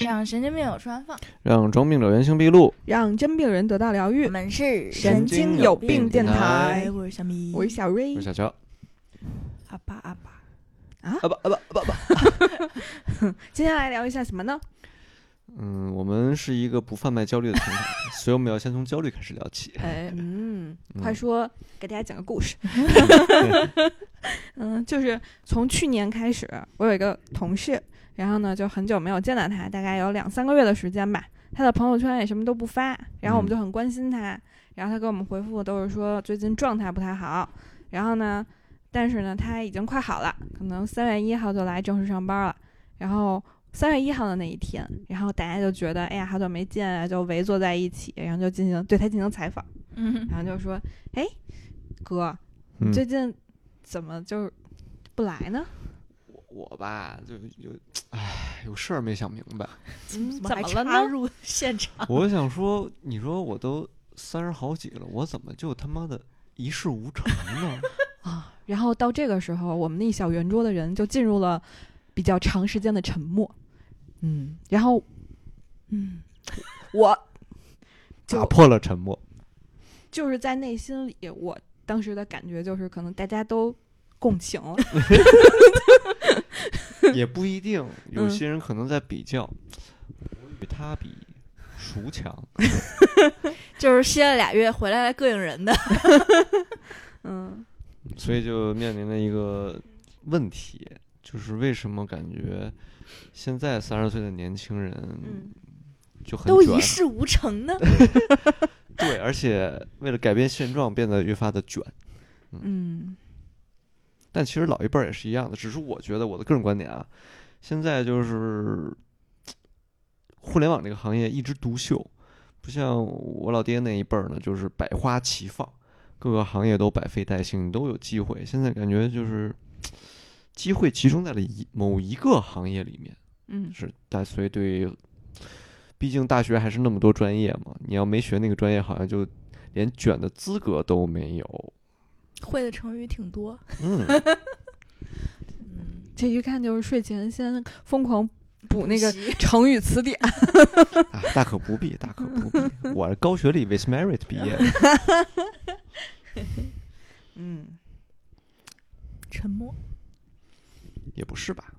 让神经病有处安放。让装病者原形毕露。让真病人得到疗愈我。们是神经有病电台我是小米，我是小瑞我是，小乔，阿爸阿爸。啊不啊不啊不啊不，今天来聊一下什么呢？嗯，我们是一个不贩卖焦虑的平台，所以我们要先从焦虑开始聊起。哎，嗯，嗯话说给大家讲个故事。嗯，就是从去年开始，我有一个同事，然后呢就很久没有见到他，大概有两三个月的时间吧。他的朋友圈也什么都不发，然后我们嗯就很关心他，然后他给我们回复都是说最近状态不太好，然后呢，但是呢他已经快好了，可能三月一号就来正式上班了。然后三月一号的那一天，然后大家就觉得哎呀好久没见啊，就围坐在一起，然后就进行对他进行采访。嗯，然后就说：“哎，哥，最近怎么就是不来呢？我我吧，就有，唉，有事儿没想明白。嗯，怎么了呢？插入现场？我想说，你说我都三十好几了，我怎么就他妈的一事无成呢？啊，然后到这个时候，我们那一小圆桌的人就进入了比较长时间的沉默。嗯，然后，嗯，我就 打破了沉默。就是在内心里，我当时的感觉就是，可能大家都共情了。也不一定，有嗯些人可能在比较，我与他比，孰强？就是歇了俩月回来来膈应人的。嗯所以就面临了一个问题，就是为什么感觉现在三十岁的年轻人嗯就很都一，事无成呢。对，而且为了改变现状变得越发的卷。嗯但其实老一辈儿也是一样的，只是我觉得我的个人观点啊，现在就是互联网这个行业一枝独秀，不像我老爹那一辈儿呢，就是百花齐放，各个行业都百废待兴，都有机会。现在感觉就是机会集中在了一某一个行业里面，嗯是但所以对于，毕竟大学还是那么多专业嘛，你要没学那个专业，好像就连卷的资格都没有。会的成语挺多。嗯。嗯，这一看就是睡前先疯狂补那个成语词典。啊，大可不必，大可不必。我是高学历 with merit 毕业的，嗯，沉默。也不是吧？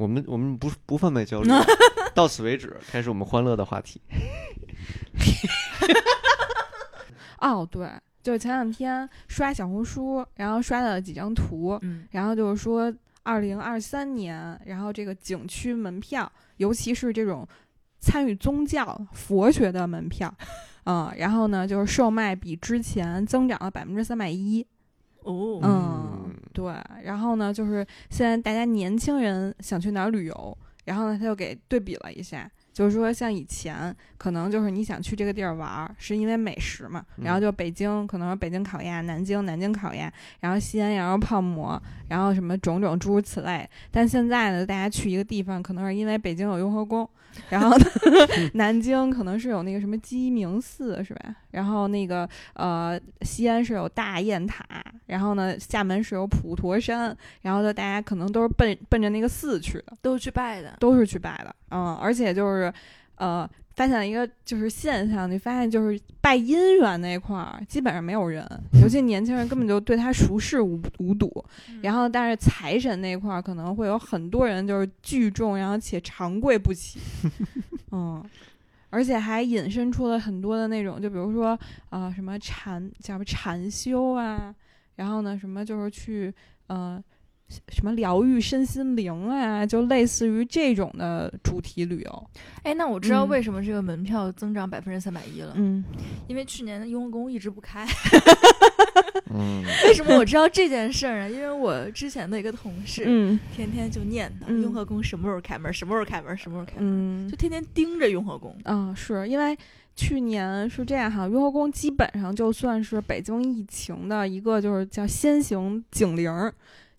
我们我们不不贩卖焦虑，到此为止，开始我们欢乐的话题。哦，对，就是前两天刷小红书，然后刷到了几张图，嗯，然后就是说，二零二三年，然后这个景区门票，尤其是这种参与宗教、佛学的门票，嗯，然后呢，就是售卖比之前增长了百分之三百一，哦，嗯，对，然后呢，就是现在大家年轻人想去哪儿旅游，然后呢，他又给对比了一下。就是说，像以前可能就是你想去这个地儿玩儿，是因为美食嘛，然后嗯就北京可能是北京烤鸭，南京南京烤鸭，然后西安羊肉泡馍，然后什么种种诸如此类。但现在呢，大家去一个地方，可能是因为北京有雍和宫，然后呢，南京可能是有那个什么鸡鸣寺，是吧？然后那个呃，西安是有大雁塔，然后呢，厦门是有普陀山，然后呢，大家可能都是奔奔着那个寺去的，都是去拜的。都是去拜的，嗯，而且就是呃，发现了一个就是现象，你发现就是拜姻缘那块儿基本上没有人，尤其年轻人根本就对他熟视无无睹，然后但是财神那块儿可能会有很多人就是聚众，然后且长跪不起，嗯。而且还引申出了很多的那种，就比如说啊、呃什么禅叫什么禅修啊，然后呢，什么就是去呃什么疗愈身心灵啊，就类似于这种的主题旅游。哎，那我知道嗯为什么这个门票增长百分之三百一了，嗯因为去年的雍和宫一直不开。嗯，为什么我知道这件事儿啊？因为我之前的一个同事，嗯天天就念叨嗯雍和宫什么时候开门，什么时候开门，什么时候开门，嗯就天天盯着雍和宫。嗯，是因为去年是这样哈，雍和宫基本上就算是北京疫情的一个就是叫先行警铃儿，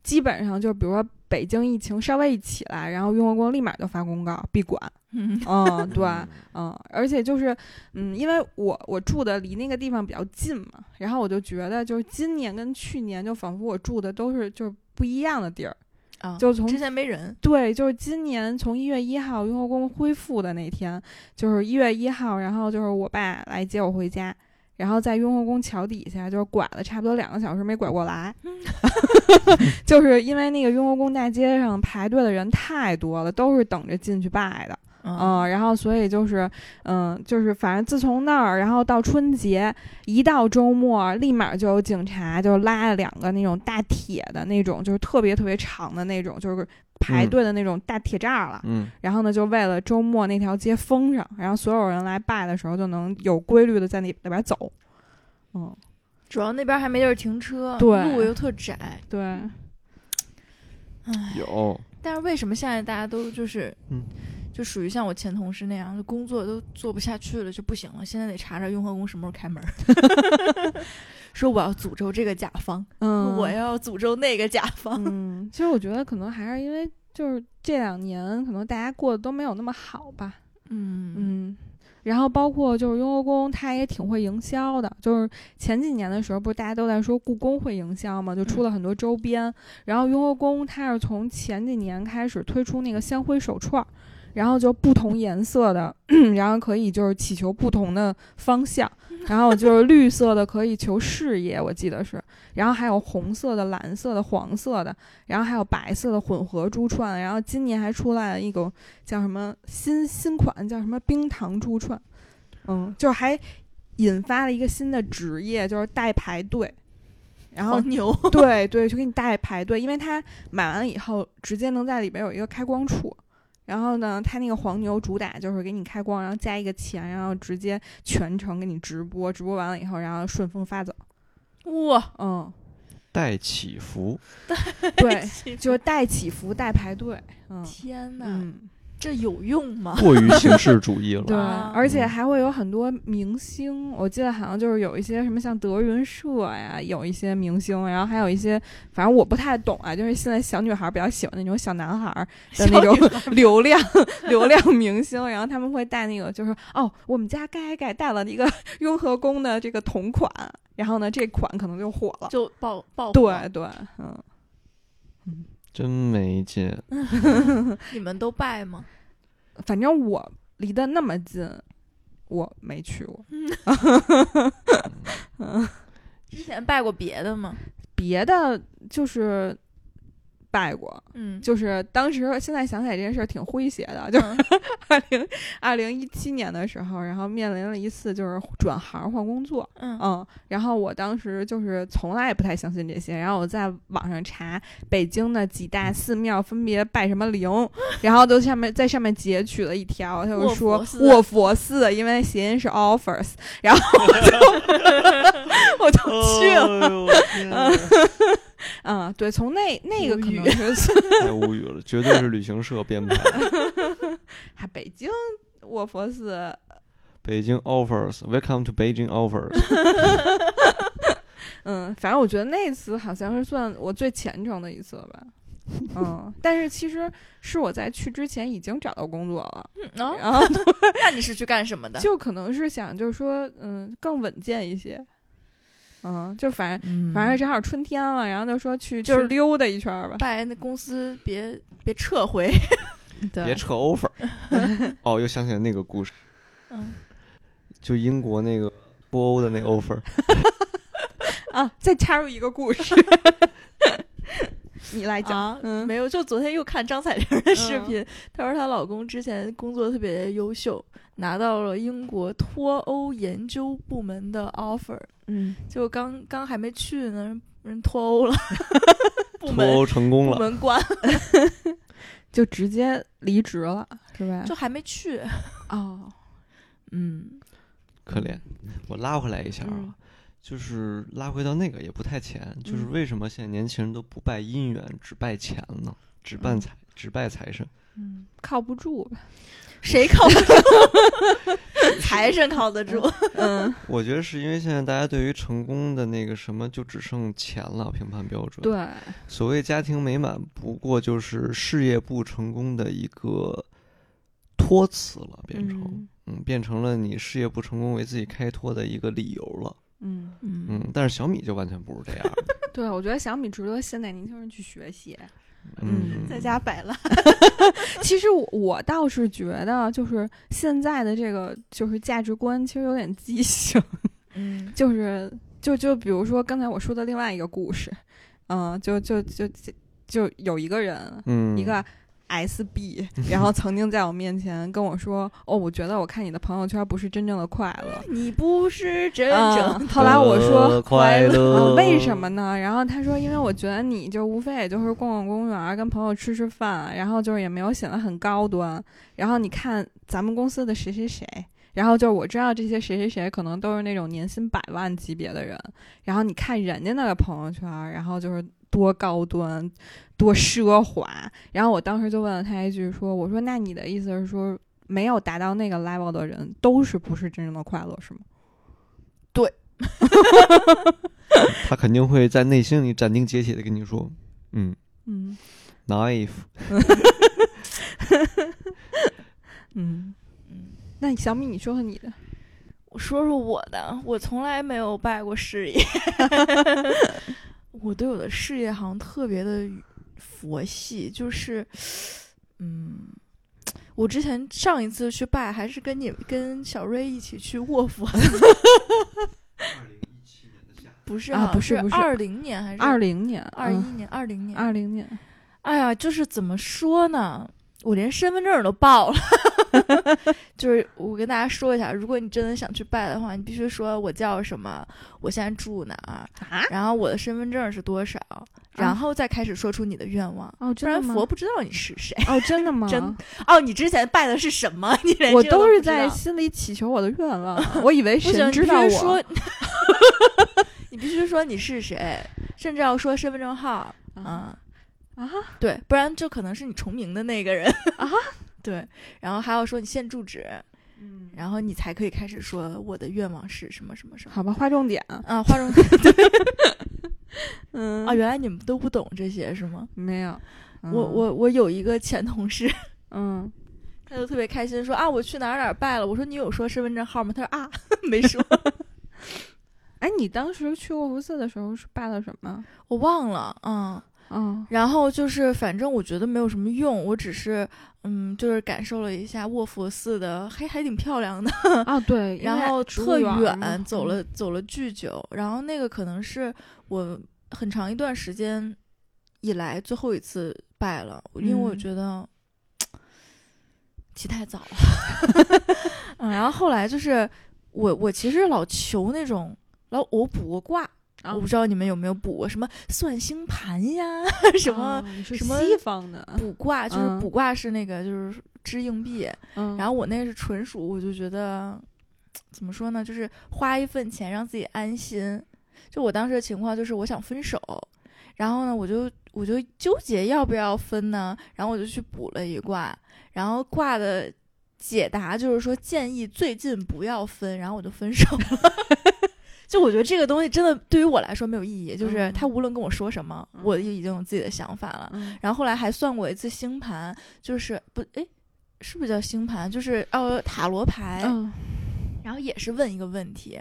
基本上就比如说北京疫情稍微一起来，然后雍和宫立马就发公告闭馆，嗯。嗯，对，嗯，而且就是，嗯，因为我我住的离那个地方比较近嘛，然后我就觉得就是今年跟去年就仿佛我住的都是就是不一样的地儿，啊，就从之前没人，对，就是今年从一月一号雍和宫恢复的那天，就是一月一号，然后就是我爸来接我回家，然后在雍和宫桥底下就是拐了差不多两个小时没拐过来，就是因为那个雍和宫大街上排队的人太多了，都是等着进去拜的。嗯，然后所以就是，嗯，就是反正自从那儿，然后到春节，一到周末，立马就有警察就拉了两个那种大铁的那种，就是特别特别长的那种，就是排嗯队的那种大铁栅栏。嗯，然后呢，就为了周末那条街封上，然后所有人来拜的时候就能有规律的在那里边走。嗯，主要那边还没地儿停车，对路又特窄，对，唉。有，但是为什么现在大家都就是，嗯，就属于像我前同事那样，就工作都做不下去了，就不行了，现在得查查雍和宫什么时候开门儿。说我要诅咒这个甲方，嗯，我要诅咒那个甲方。嗯，其实我觉得可能还是因为就是这两年可能大家过得都没有那么好吧。嗯嗯，然后包括就是雍和宫，它也挺会营销的。就是前几年的时候，不是大家都在说故宫会营销嘛，就出了很多周边。然后雍和宫它是从前几年开始推出那个香灰手串儿，然后就不同颜色的，然后可以就是祈求不同的方向。然后就是绿色的可以求事业，我记得是，然后还有红色的、蓝色的、黄色的，然后还有白色的混合珠串，然后今年还出来了一个叫什么新新款，叫什么冰糖珠串，嗯，就是还引发了一个新的职业，就是代排队，然后牛，对对，就给你代排队，因为它买完了以后，直接能在里边有一个开光处。然后呢，他那个黄牛主打就是给你开光，然后加一个钱，然后直接全程给你直播，直播完了以后，然后顺丰发走。哇，嗯，带祈福，对，就是带祈福、带排队。嗯天。哪，嗯，这有用吗？过于形式主义了。对，啊而且嗯还会有很多明星，我记得好像就是有一些什么像德云社呀，有一些明星，然后还有一些，反正我不太懂啊，就是现在小女孩比较喜欢那种小男孩儿的那种 流量流量明星，然后他们会带那个，就是哦，我们家盖盖带了一个雍和宫的这个同款，然后呢，这款可能就火了。就爆爆火对对，嗯，真没劲。你们都拜吗？反正我离得那么近，我没去过。之前拜过别的吗？别的就是拜过，嗯，就是当时现在想起来这件事儿挺诙谐的，就是嗯。二零二零一七年的时候，然后面临了一次就是转行换工作，嗯。嗯，然后我当时就是从来也不太相信这些，然后我在网上查北京的几大寺庙分别拜什么灵，然后都下面在上面截取了一条，他就说卧佛寺，因为谐音是 offers，然后我就 我就去了。哎嗯，对，从那那个语可能是 太无语了，绝对是旅行社编排的。还北京卧佛寺，北京 offers，Welcome to Beijing offers。嗯，反正我觉得那次好像是算我最虔诚的一次了吧。嗯，但是其实是我在去之前已经找到工作了，嗯哦，然后那你是去干什么的？就可能是想就是说，嗯，更稳健一些。嗯，就反正嗯反正正好春天了，然后就说去就是溜达一圈儿吧。拜那公司别别撤回。对别撤 offer。哦，又想起来那个故事，嗯，就英国那个脱欧的那个 offer。啊，再插入一个故事，你来讲。啊，嗯没有，就昨天又看张彩玲的视频，她说她老公之前工作特别优秀，拿到了英国脱欧研究部门的 offer，嗯，结果刚刚还没去呢，人人脱欧了，部脱欧成功部了，门关，就直接离职了，是吧？就还没去。哦，嗯，可怜。我拉回来一下啊，嗯就是拉回到那个也不太钱，就是嗯为什么现在年轻人都不拜姻缘，只拜钱呢？只拜嗯财，只拜财神。嗯，靠不住吧？谁靠得住？财神靠得住。嗯，我觉得是因为现在大家对于成功的那个什么就只剩钱了，评判标准。，对，所谓家庭美满，不过就是事业不成功的一个托词了，变成嗯嗯变成了你事业不成功为自己开脱的一个理由了。嗯，嗯嗯，但是小米就完全不是这样。对，我觉得小米值得现在年轻人去学习。嗯，在家摆烂，其实我我倒是觉得，就是现在的这个就是价值观，其实有点畸形。嗯 就是就就比如说刚才我说的另外一个故事，嗯、就就就就就有一个人，嗯，一个 SB，然后曾经在我面前跟我说：“哦，我觉得我看你的朋友圈不是真正的快乐。你不是真嗯正后来我说快乐、嗯，为什么呢？然后他说，因为我觉得你就无非也就是逛逛公园儿，跟朋友吃吃饭，然后就是也没有显得很高端。然后你看咱们公司的谁谁谁，然后就是我知道这些谁谁谁可能都是那种年薪百万级别的人，然后你看人家那个朋友圈儿，然后就是多高端、多奢华。然后我当时就问了他一句说：“我说那你的意思是说，没有达到那个 level 的人都是不是真正的快乐是吗？”对 他肯定会在内心里斩钉截铁的跟你说，嗯嗯，naive，嗯。嗯那小米，你说说你的。我说说我的，我从来没有拜过事业，我对我的事业好像特别的佛系，就是，嗯，我之前上一次去拜还是跟你跟小瑞一起去卧佛，不是啊不是不是。二零年还是二零年，二一年二零年。二零年，哎呀，就是怎么说呢？我连身份证都报了。就是我跟大家说一下，如果你真的想去拜的话，你必须说我叫什么，我现在住哪儿，啊？然后我的身份证是多少，然后再开始说出你的愿望。哦，不然真的吗？佛不知道你是谁。哦，真的 吗？真哦，你之前拜的是什么？你连我都是在心里祈求我的愿望，我以为神知道我。你必须说你是谁，甚至要说身份证号啊啊、啊对，不然就可能是你重名的那个人啊。对，然后还要说你现住址，嗯，然后你才可以开始说我的愿望是什么什么什么。好吧，划重点。啊，划重点。对嗯啊，原来你们都不懂这些是吗？没有。我嗯我我有一个前同事，嗯，他就特别开心说啊，我去哪儿哪儿拜了。我说你有说身份证号吗？他说啊，没说，哎，你当时去卧佛寺的时候是拜了什么？我忘了，嗯。嗯。然后就是，反正我觉得没有什么用，我只是，嗯，就是感受了一下卧佛寺的，还还挺漂亮的，啊，对，然后特远，走嗯。了走了巨久，然后那个可能是我很长一段时间以来最后一次拜了，因为我嗯。觉得起太早了，嗯，然后后来就是我我其实老求那种，老我卜过卦。啊我不知道你们有没有补过什么算星盘呀，什么啊什么西方的，卜卦，就是嗯。卜卦是那个就是支硬币，嗯，然后我那个是纯属我就觉得怎么说呢，就是花一份钱让自己安心。就我当时的情况就是我想分手，然后呢我就我就纠结要不要分呢，然后我就去卜了一卦，然后卦的解答就是说建议最近不要分，然后我就分手了。就我觉得这个东西真的对于我来说没有意义，就是嗯他无论跟我说什么，嗯我已经有自己的想法了。嗯然后后来还算过一次星盘，就是不诶，是不是叫星盘？就是哦塔罗牌，嗯然后也是问一个问题，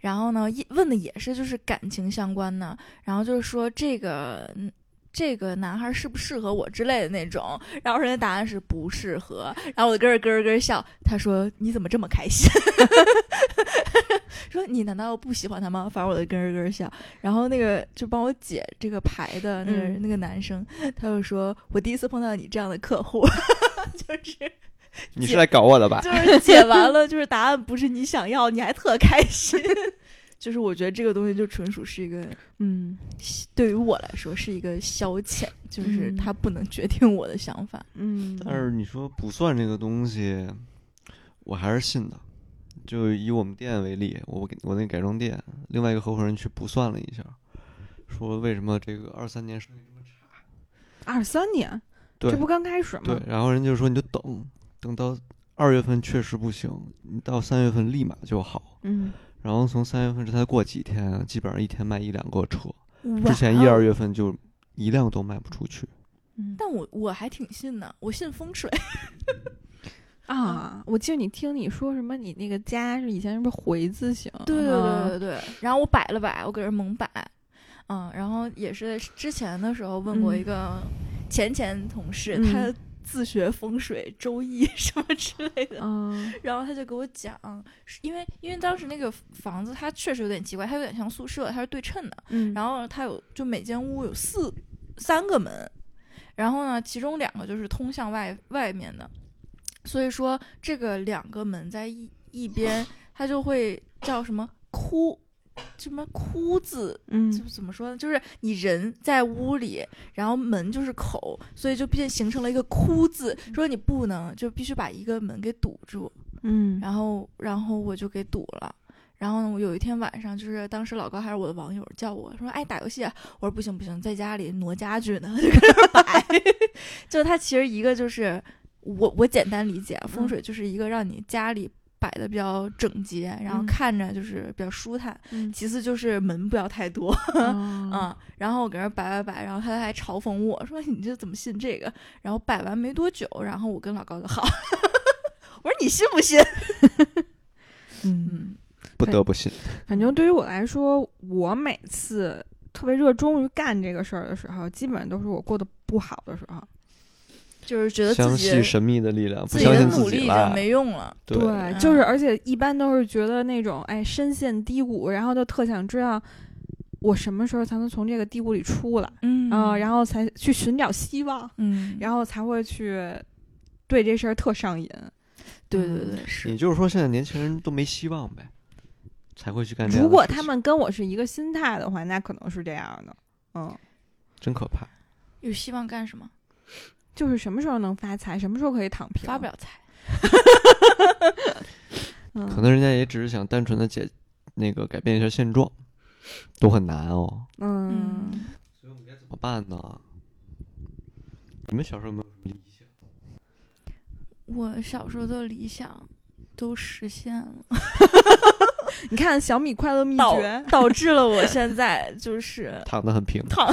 然后呢一问的也是就是感情相关的，然后就是说这个嗯这个男孩适不适合我之类的那种，然后人家答案是不适合，然后我就咯咯咯笑，他说你怎么这么开心？说你难道不喜欢他吗？反正我就咯咯咯笑。然后那个就帮我解这个牌的那个、嗯那个男生，他就说我第一次碰到你这样的客户，就是你是来搞我的吧？就是解完了，就是答案不是你想要，你还特开心。就是我觉得这个东西就纯属是一个，嗯对于我来说是一个消遣，就是嗯它不能决定我的想法。嗯，但是你说卜算这个东西，我还是信的。就以我们店为例，我给我那改装店，另外一个合伙人去卜算了一下，说为什么这个二三年生意这么差？二三年，这不刚开始吗？对，然后人就说你就等，等到二月份确实不行，你到三月份立马就好。嗯然后从三月份这才过几天啊，基本上一天卖一两个车，之之前一二，月份就一辆都卖不出去。嗯但我我还挺信的，我信风水。啊，我记得你听你说什么，你那个家是以前是不是回字形？对对啊对对对。然后我摆了摆，我给人猛摆，嗯，然后也是之前的时候问过嗯一个前前同事，嗯他自学风水、周易 什么之类的，嗯。然后他就给我讲，因为因为当时那个房子它确实有点奇怪，它有点像宿舍，它是对称的，嗯，然后它有就每间屋有四三个门，然后呢，其中两个就是通向外外面的，所以说这个两个门在一一边，它就会叫什么哭，什么哭字，嗯就怎么说呢？就是你人在屋里，然后门就是口，所以就变形成了一个哭字，说你不能就必须把一个门给堵住，嗯然后然后我就给堵了。然后呢，我有一天晚上，就是当时老高还是我的网友叫我说：“哎，打游戏啊。”我说：“不行不行，在家里挪家具呢，就搁那儿摆。”就他其实一个就是我我简单理解啊，风嗯水就是一个让你家里摆的比较整洁，然后嗯看着就是比较舒坦。嗯其次就是门不要太多，嗯嗯，然后我搁那摆摆摆，然后他还嘲讽我说：“你这怎么信这个？”然后摆完没多久，然后我跟老高就好，我说：“你信不信？” 嗯，嗯不得不信。反正对于我来说，我每次特别热衷于干这个事儿的时候，基本上都是我过得不好的时候。就是觉得相自己的信神秘的力量，不自己的相信努力已经自己了。没用了。对，对，就是而且一般都是觉得那种哎深陷低谷，然后就特想知道我什么时候才能从这个低谷里出来嗯啊、然后才去寻找希望，嗯，然后才会去对这事儿特上瘾。对对对，是也就是说，现在年轻人都没希望呗，才会去干这样如果他们跟我是一个心态的话，那可能是这样的。嗯，真可怕。有希望干什么？就是什么时候能发财，什么时候可以躺平，发不了财。嗯，可能人家也只是想单纯的解那个改变一下现状，都很难哦。嗯，所以我们该怎么办呢？你们小时候有没有什么理想？我小时候的理想都实现了，你看小米快乐秘导诀，导致了我现在就是躺得很平。躺。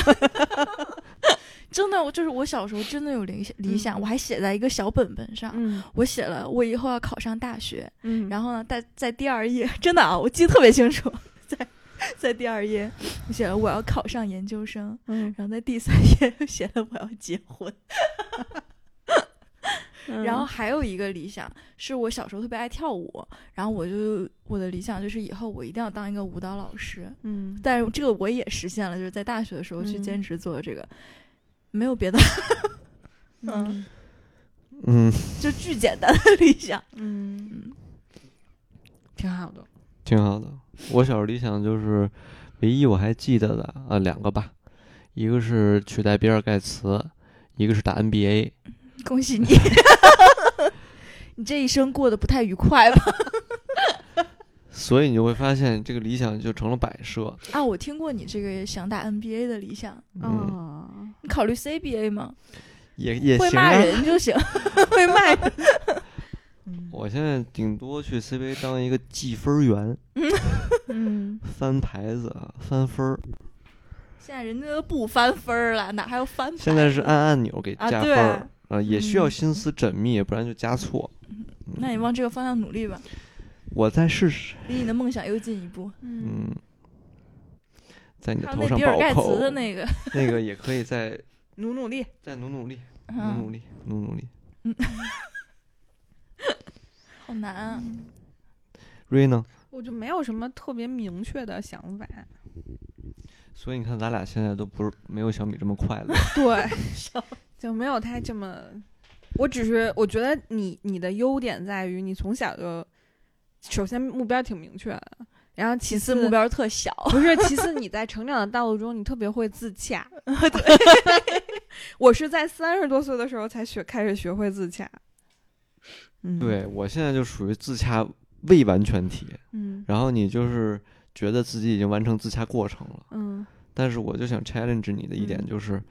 真的，我就是我小时候真的有理想，理想，嗯我还写在一个小本本上。嗯我写了，我以后要考上大学。嗯，然后呢，在在第二页，真的啊，我记得特别清楚，在在第二页，我写了我要考上研究生。嗯，然后在第三页又写了我要结婚。嗯 然后还有一个理想是我小时候特别爱跳舞，然后我就我的理想就是以后我一定要当一个舞蹈老师。嗯，但是这个我也实现了，就是在大学的时候去嗯兼职做这个，没有别的，嗯，嗯，就巨简单的理想。嗯，嗯挺好的。挺好的。我小时候理想就是，唯一我还记得的啊两个吧，一个是取代比尔盖茨，一个是打 NBA。恭喜你，你这一生过得不太愉快吧？所以你就会发现，这个理想就成了摆设。啊，我听过你这个想打 NBA 的理想，嗯，啊，你考虑 CBA 吗？也也行会骂。人就行。会骂人我现在顶多去 CBA 当一个记分员，嗯，翻牌子啊、翻分儿。现在人家都不翻分儿了，哪还有翻牌子？现在是按按钮给加分儿啊，也需要嗯心思缜密，不然就加错。那你往这个方向努力吧，我再试试。离你的梦想又近一步。嗯，嗯，在你的头上那比尔盖茨的那个，那个也可以再 努努力。再努努力，努嗯努力，努努力。嗯好难啊！瑞呢？我就没有什么特别明确的想法。所以你看，咱俩现在都不是没有小米这么快乐。对，就没有他这么。我只是我觉得你你的优点在于你从小就，首先目标挺明确的，然后其次目标特小，不是，其次 你在成长的道路中，你特别会自洽。我是在三十多岁的时候才学开始学会自洽。嗯，对，我现在就属于自洽未完全体，嗯。然后你就是觉得自己已经完成自洽过程了，嗯。但是我就想 challenge 你的一点嗯。就是，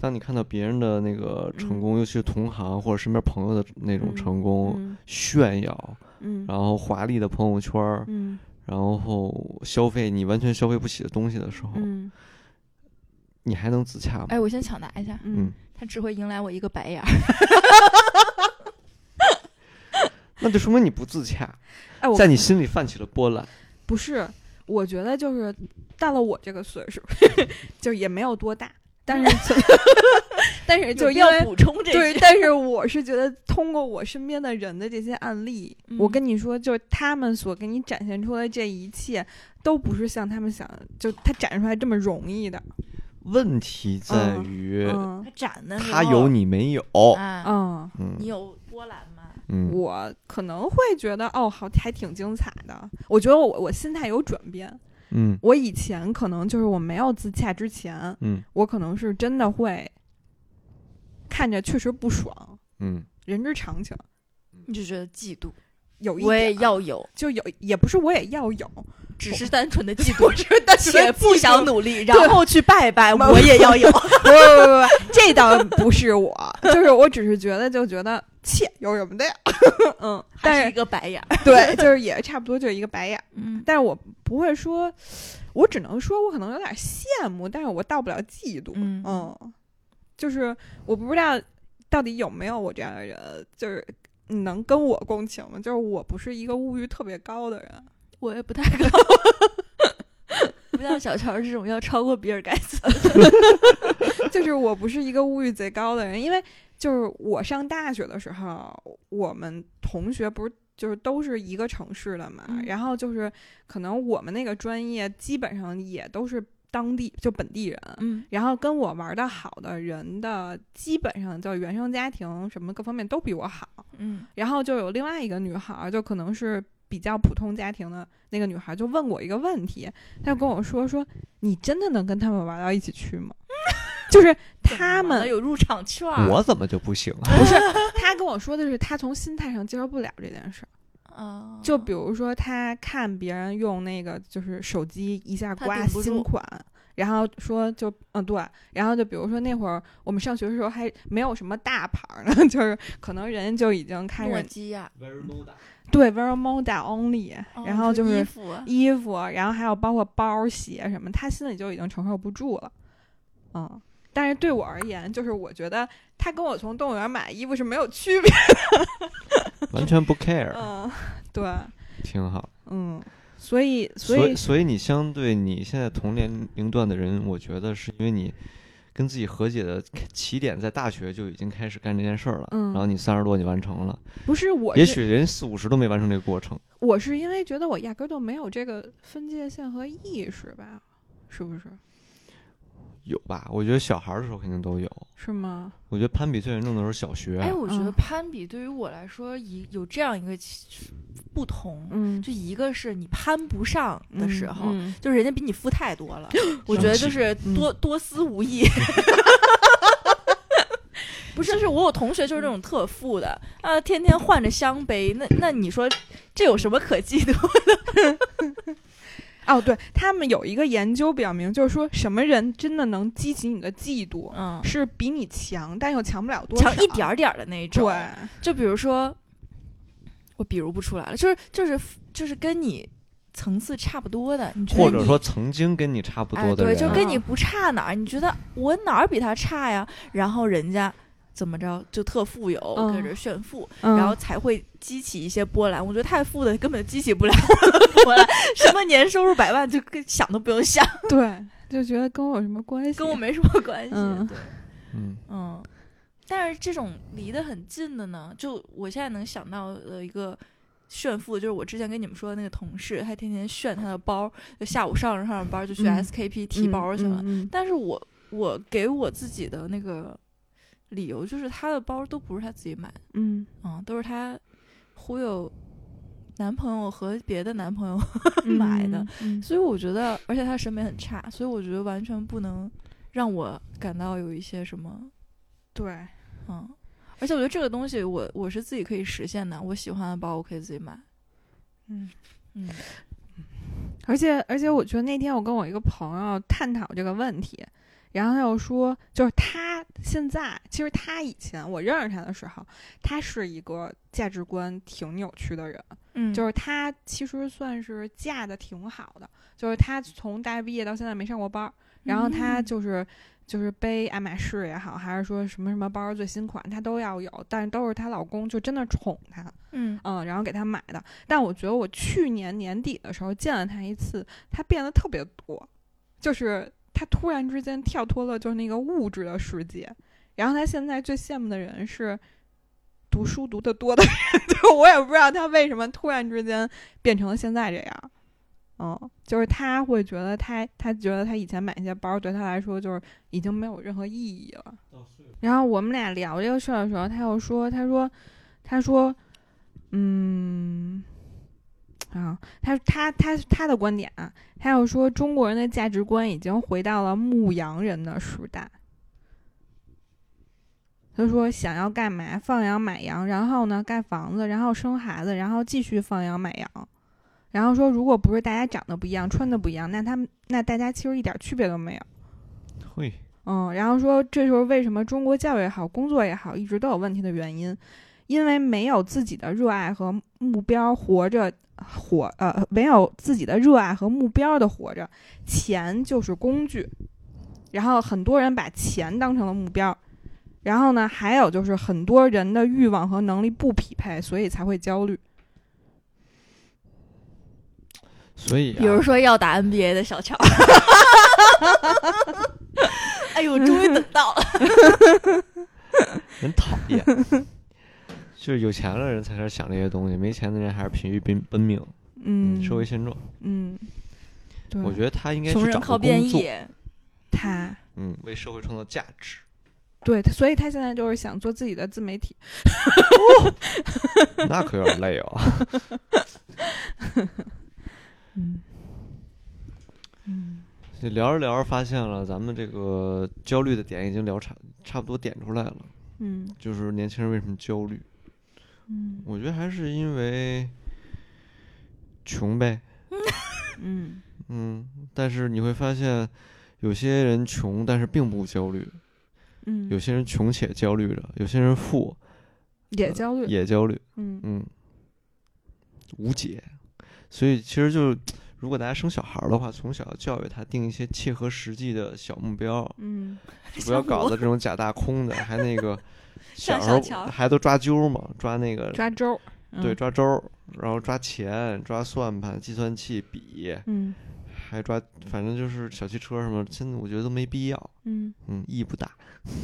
当你看到别人的那个成嗯功，尤其是同行或者身边朋友的那种嗯成功，嗯。炫耀，嗯。然后华丽的朋友圈儿，嗯然后消费你完全消费不起的东西的时候，嗯你还能自洽吗？哎，我先抢答一下，嗯他只会迎来我一个白眼儿。那就说明你不自洽，哎，在你心里泛起了波澜。不是，我觉得就是到了我这个岁数，就也没有多大，但是就但是就要因为补充这对，但是我是觉得通过我身边的人的这些案例，我嗯跟你说，就是他们所给你展现出来的这一切，都不是像他们想，就他展示出来这么容易的。问题在于嗯他展的他有你没有。啊，嗯，嗯你有波澜吗？嗯，我可能会觉得哦，好，还挺精彩的。我觉得我我心态有转变。嗯我以前可能就是我没有自洽之前，嗯我可能是真的会看着确实不爽，嗯人之常情。你就觉得嫉妒，有一我也点要有，就有，也不是我也要有，只是单纯的嫉妒，但且不想努力，然后去拜拜，我也要有。不不不不，这倒不是我，就是我只是觉得就觉得切有什么的呀，嗯，还是一是个白眼儿。对，就是也差不多就是一个白眼儿，嗯，但是我不会说，我只能说我可能有点羡慕，但是我到不了嫉妒，嗯嗯，就是我不知道到底有没有我这样的人，就是你能跟我共情吗？就是我不是一个物欲特别高的人，我也不太高，不像小乔这种要超过比尔盖茨。就是我不是一个物欲贼高的人，因为就是我上大学的时候，我们同学不是就是都是一个城市的嘛，嗯然后就是可能我们那个专业基本上也都是当地就本地人，嗯。然后跟我玩的好的人的基本上就原生家庭什么各方面都比我好，嗯。然后就有另外一个女孩儿，就可能是比较普通家庭的那个女孩儿，就问我一个问题，她就跟我说说你真的能跟他们玩到一起去吗？就是他们有入场券儿，我怎么就不行啊？不是她跟我说的是她从心态上接受不了这件事儿，啊，就比如说他看别人用那个就是手机一下刮新款。然后说就嗯对，然后就比如说那会儿我们上学的时候还没有什么大牌儿呢，就是可能人就已经开诺始基亚，对 Very Moda Only，、哦然后就是衣服啊衣服，然后还有包括包、鞋什么，他心里就已经承受不住了。嗯，但是对我而言，就是我觉得他跟我从动物园买衣服是没有区别的。完全不 care，嗯，对，挺好。嗯，所以所以所以，你相对你现在同年龄段的人，我觉得是因为你跟自己和解的起点在大学就已经开始干这件事儿了，嗯然后你三十多你完成了，不是我是，也许人四五十都没完成这个过程。我是因为觉得我压根儿就没有这个分界线和意识吧，是不是？有吧？我觉得小孩儿的时候肯定都有。是吗？我觉得攀比最严重的时候小学，哎，我觉得嗯攀比对于我来说，一有这样一个其不同，嗯，就一个是你攀不上的时候，嗯就是人家比你富太多了，我觉得就是嗯多、多思无益。不是，就是我有同学就是那种特富的，啊，天天换着香杯，那那你说这有什么可嫉妒？哦，对他们有一个研究表明，就是说什么人真的能激起你的嫉妒，嗯，是比你强，但又强不了多少，强一点儿点儿的那种。对，就比如说，我比如不出来了，就是就是就是跟你层次差不多的，你觉得你或者说曾经跟你差不多的人，就跟你不差哪儿，你觉得我哪儿比他差呀？然后人家怎么着就特富有，嗯跟着炫富，嗯然后才会激起一些波澜。我觉得太富的根本激起不了波澜，什么年收入百万就跟想都不用想，对，就觉得跟我有什么关系？跟我没什么关系。嗯对，嗯，嗯。但是这种离得很近的呢，就我现在能想到的一个炫富，就是我之前跟你们说的那个同事，他天天炫他的包，就下午上着上着班就去嗯 SKP 提包去了。嗯嗯但是我我给我自己的那个理由就是她的包都不是她自己买的，嗯。嗯，都是她忽悠男朋友和别的男朋友，嗯 买的，嗯。所以我觉得，而且她审美很差，所以我觉得完全不能让我感到有一些什么，对，嗯，而且我觉得这个东西我我是自己可以实现的，我喜欢的包我可以自己买，嗯。嗯。而且而且，我觉得那天我跟我一个朋友探讨这个问题，然后他又说，就是他现在，其实他以前我认识他的时候，他是一个价值观挺扭曲的人，嗯，就是他其实算是嫁的挺好的，就是他从大学毕业到现在没上过班儿，然后他嗯就是就是背爱马仕也好，还是说什么什么包最新款，她都要有，但是都是她老公就真的宠她，嗯嗯，然后给她买的。但我觉得我去年年底的时候见了她一次，她变得特别多，就是她突然之间跳脱了就是那个物质的世界，然后他现在最羡慕的人是读书读得多的人，就我也不知道他为什么突然之间变成了现在这样。嗯，就是他会觉得他，他觉得他以前买一些包对他来说就是已经没有任何意义了。然后我们俩聊这个事儿的时候，他又说，他说，他说，嗯，啊，他他他他的观点啊，他又说中国人的价值观已经回到了牧羊人的时代。他说想要干嘛放羊买羊，然后呢盖房子，然后生孩子，然后继续放羊买羊。然后说，如果不是大家长得不一样，穿的不一样，那他们那大家其实一点区别都没有。会，嗯，然后说这就是为什么中国教育也好，工作也好，一直都有问题的原因，因为没有自己的热爱和目标，活着活呃没有自己的热爱和目标的活着，钱就是工具，然后很多人把钱当成了目标，然后呢，还有就是很多人的欲望和能力不匹配，所以才会焦虑。所以、啊，比如说要打 NBA 的小乔，哎呦，终于等到了。很讨厌，就是有钱的人才开始想这些东西，没钱的人还是疲于奔奔命。嗯，社会现状，嗯，对，我觉得他应该穷去找人靠变异，他嗯，为社会创造价值。对，他所以他现在就是想做自己的自媒体。那可有点累哦。嗯 嗯就聊着聊着发现了，咱们这个焦虑的点已经聊差差不多点出来了，嗯就是年轻人为什么焦虑？嗯。我觉得还是因为穷呗，嗯。嗯，但是你会发现，有些人穷但是并不焦虑，嗯，有些人穷且焦虑着，有些人富也焦虑。也焦虑，嗯。嗯，无解。所以其实就是，如果大家生小孩儿的话，从小教育他定一些切合实际的小目标，嗯就不要 搞的这种假大空的，还那个小时候像小乔还都抓阄嘛，抓那个抓周。对嗯抓周，然后抓钱、抓算盘、计算器、笔，嗯还抓，反正就是小汽车什么，现在我觉得都没必要，嗯嗯，意义不大，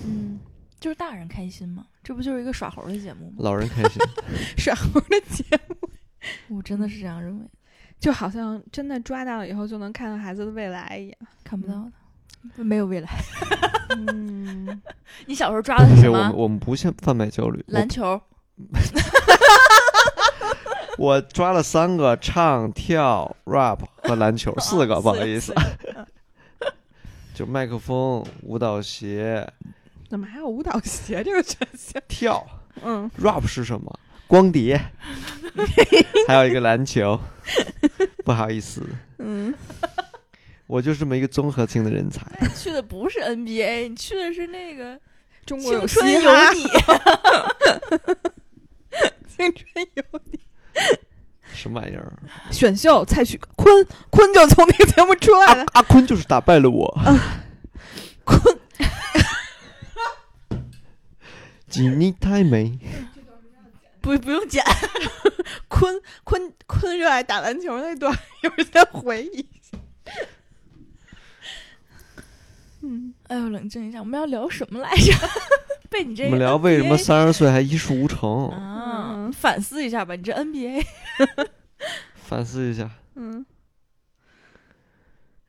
嗯，就是大人开心嘛，这不就是一个耍猴的节目吗？老人开心。耍猴的节目，我真的是这样认为，就好像真的抓到了以后就能看到孩子的未来一样。看不到的，没有未来。嗯，你小时候抓的是什么我们？我们不像贩卖焦虑，篮球。我抓了三个唱跳 rap 和篮球，四个，不好意思，就麦克风、舞蹈鞋、怎么还有舞蹈鞋这个选项？跳。嗯 rap 是什么？光碟，还有一个篮球。不好意思，嗯，我就这么一个综合性的人才。你去的不是 NBA，你去的是那个中国有 青春有你。青春有你。什么玩意儿？选秀蔡徐坤，坤就从那个节目出来了。阿阿坤就是打败了我。坤，吉你太美。不不用剪，坤坤坤热爱打篮球那段，有些回忆。嗯，哎呦，冷静一下，我们要聊什么来着？被你这我们聊为什么三十岁还一事无成，啊？嗯反思一下吧，你这 NBA 反思一下。嗯，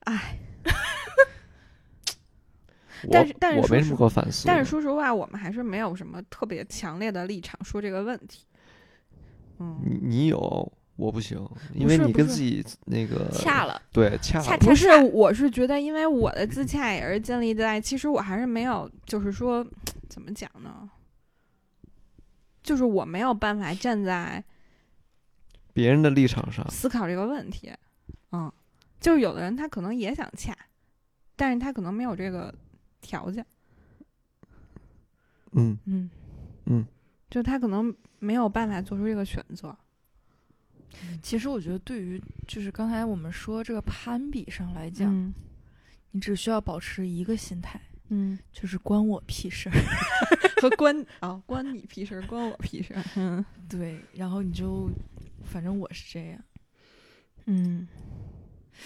哎，我但是但是我没什说实么可反思。但是说实话，我们还是没有什么特别强烈的立场说这个问题。嗯，你你有，我不行，因为你跟自己那个恰了，对恰了恰不是，我是觉得，因为我的自洽也是建立在，其实我还是没有，就是说，怎么讲呢？就是我没有办法站在别人的立场上，思考这个问题。嗯，就是有的人他可能也想恰，但是他可能没有这个条件。嗯嗯嗯，就他可能没有办法做出这个选择。其实我觉得，对于就是刚才我们说这个攀比上来讲，嗯你只需要保持一个心态，嗯，就是关我屁事儿。和关啊、关你屁事儿，关我屁事儿。嗯 对，然后你就，反正我是这样，嗯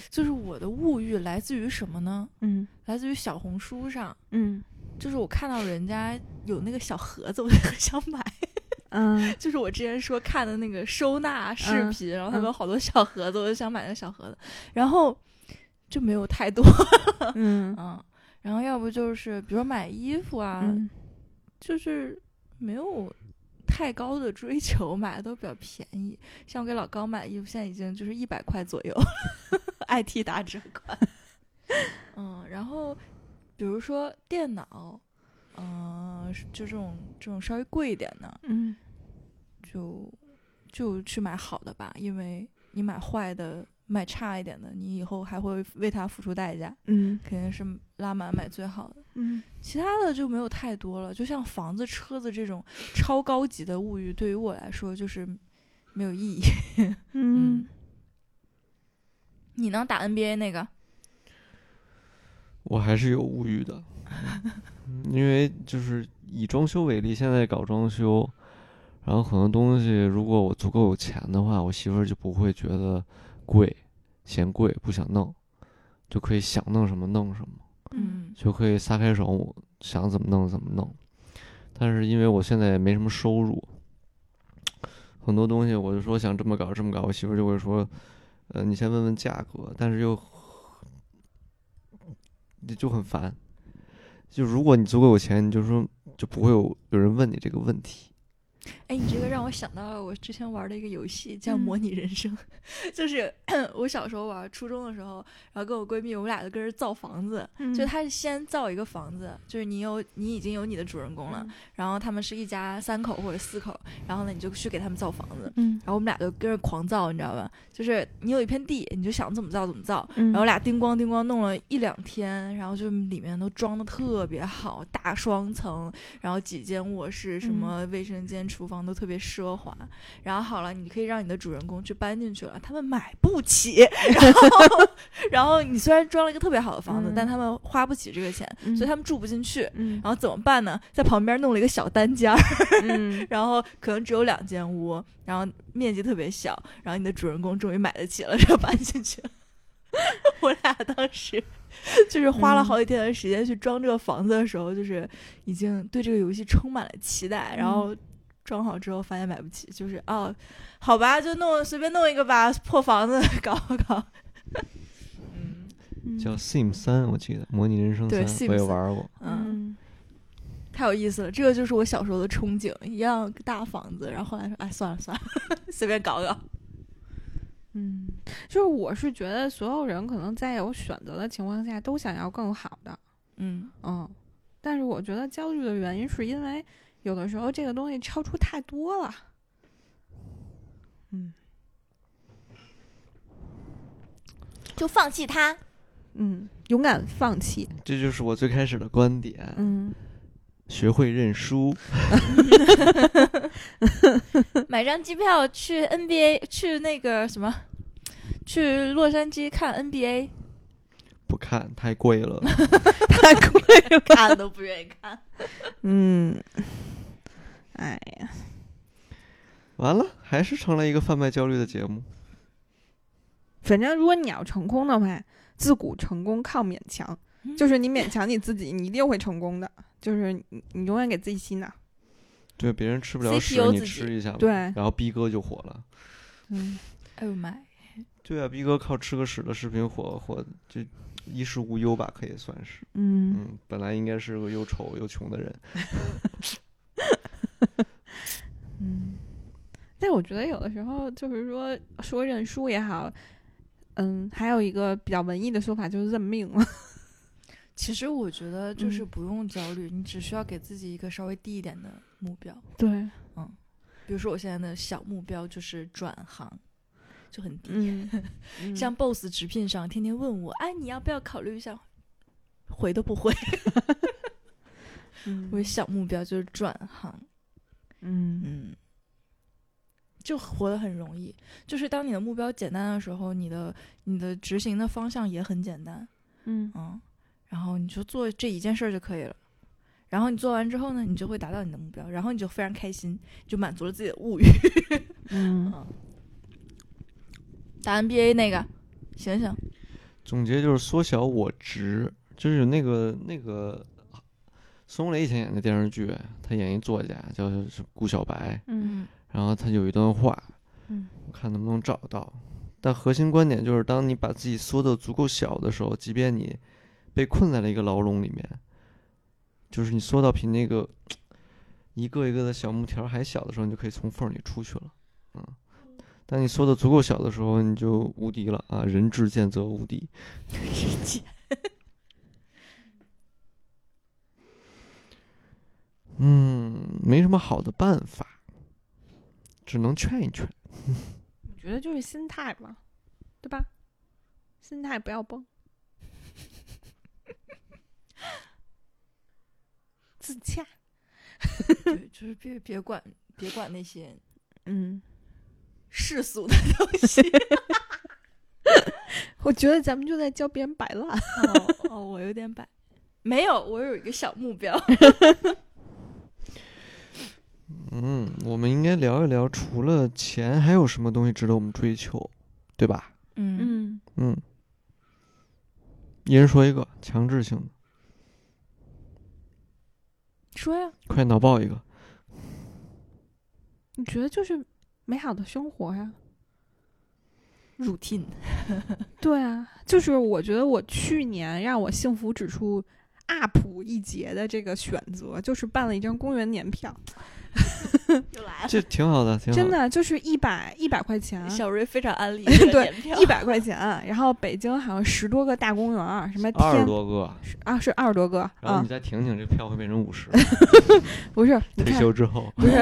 就是我的物欲来自于什么呢？嗯来自于小红书上，嗯就是我看到人家有那个小盒子，我就很想买。嗯。就是我之前说看的那个收纳视嗯频，然后他们嗯。有好多小盒子，我就想买那个小盒子，然后就没有太多，嗯。嗯，然后要不就是比如买衣服啊，嗯。就是没有太高的追求，买的都比较便宜。像我给老高买衣服，现在已经就是一百块左右，IT 打折款。嗯，然后比如说电脑，嗯、就这种这种稍微贵一点的，嗯就就去买好的吧，因为你买坏的、买差一点的，你以后还会为它付出代价，嗯肯定是拉满买最好的。嗯其他的就没有太多了，就像房子、车子这种超高级的物欲，对于我来说就是没有意义。嗯 你能打 NBA 那个？我还是有物欲的，嗯因为就是以装修为例，现在搞装修，然后很多东西，如果我足够有钱的话，我媳妇儿就不会觉得贵，嫌贵不想弄，就可以想弄什么弄什么，嗯就可以撒开手，想怎么弄怎么弄。但是因为我现在也没什么收入，很多东西我就说想这么搞这么搞，我媳妇儿就会说，呃，你先问问价格，但是又就就很烦。就如果你足够有钱，你就说就不会有有人问你这个问题。哎，你这个让我想到了我之前玩的一个游戏，叫《嗯模拟人生》，就是 我小时候玩，初中的时候，然后跟我闺蜜，我们俩就跟着造房子，就他是先造一个房子，就是你有你已经有你的主人公了，然后他们是一家三口或者四口，然后呢你就去给他们造房子，嗯。然后我们俩就跟着狂造，你知道吧？就是你有一片地，你就想怎么造怎么造，嗯。然后俩叮咣叮咣弄了一两天，然后就里面都装的特别好，大双层，然后几间卧室，什么卫生间、厨房都特别奢华。然后好了，你可以让你的主人公去搬进去了，他们买不起。然后，然后你虽然装了一个特别好的房子，嗯但他们花不起这个钱，嗯所以他们住不进去。嗯然后怎么办呢？在旁边弄了一个小单间儿，嗯 然后可能只有两间屋，然后面积特别小，然后你的主人公终于买得起了，就搬进去了。我俩当时就是花了好几天的时间去装这个房子的时候，就是已经对这个游戏充满了期待，然后装好之后发现买不起，就是哦，好吧，就弄随便弄一个吧，破房子搞搞。嗯嗯叫 Sim 三，我记得模拟人生对三我也玩过。嗯，嗯太有意思了，这个就是我小时候的憧憬，一样大房子，然后后来说，哎，算了算了，随便搞搞。嗯，就是我是觉得所有人可能在有选择的情况下都想要更好的，嗯嗯，但是我觉得焦虑的原因是因为有的时候这个东西超出太多了。嗯就放弃它。嗯，勇敢放弃。这就是我最开始的观点，嗯 学会认输。买张机票去 NBA，去那个什么，去洛杉矶看 NBA，不看太贵了，太贵了。看都不愿意看。嗯，哎呀，完了还是成了一个贩卖焦虑的节目。反正如果你要成功的话，自古成功靠勉强，就是你勉强你自己，你一定会成功的。就是你，你永远给自己洗脑。对，别人吃不了屎，你吃一下吧。对然后逼哥就火了。嗯哎呦妈呀！对啊，逼哥靠吃个屎的视频火火，就衣食无忧吧，可以算是。嗯嗯，本来应该是个又丑又穷的人。嗯。但我觉得有的时候就是说说认输也好，嗯，还有一个比较文艺的说法就是认命了。其实我觉得就是嗯不用焦虑，你只需要给自己一个稍微低一点的目标。对，嗯比如说我现在的小目标就是转行，就很低。像 Boss 直聘上天天问我，哎，你要不要考虑一下？回都不回。嗯我的小目标就是转行。嗯嗯，就活得很容易。就是当你的目标简单的时候，你的你的执行的方向也很简单。嗯嗯，然后你就做这一件事儿就可以了。然后你做完之后呢，你就会达到你的目标，然后你就非常开心，就满足了自己的物欲。嗯 打 NBA 那个，醒醒，总结就是缩小我值，就是那个那个孙红雷以前演的电视剧，他演一作家叫顾小白，嗯然后他有一段话，嗯我看能不能找到。但核心观点就是，当你把自己缩得足够小的时候，即便你被困在了一个牢笼里面，就是你缩到比那个一个一个的小木条还小的时候，你就可以从缝里出去了。嗯，当你缩得足够小的时候，你就无敌了啊！人至贱则无敌。嗯，没什么好的办法，只能劝一劝。我觉得就是心态嘛，对吧？心态不要崩，自洽。对，就是别别管别管那些嗯，世俗的东西。我觉得咱们就在教别人摆烂。哦哦，我有点摆，没有，我有一个小目标。嗯，我们应该聊一聊，除了钱，还有什么东西值得我们追求，对吧？嗯嗯，嗯，一人说一个，强制性的，说呀，快脑爆一个。你觉得就是美好的生活呀？，routine。对啊，就是我觉得我去年让我幸福指数 up 一截的这个选择，就是办了一张公园年票，又来了。这挺好的，挺好真的就是一百一百块钱，小瑞非常安利 对，一百块钱，然后北京好像十多个大公园儿，什么二十天多个，啊是二十多个啊然后你，再停停，这票会变成五十。不是你退看休之后，不是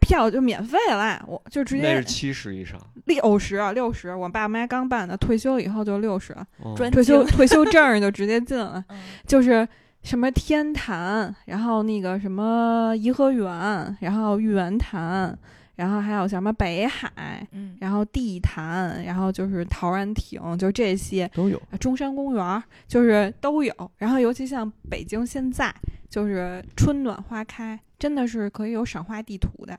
票就免费了，我就直接那是七十以上。六十六十，我爸妈刚办的，退休以后就六十，退休退休证就直接进了，嗯就是什么天坛，然后那个什么颐和园，然后玉渊潭，然后还有什么北海，嗯，然后地坛，然后就是陶然亭，就这些。都有。啊中山公园儿就是都有，然后尤其像北京现在就是春暖花开，真的是可以有赏花地图的。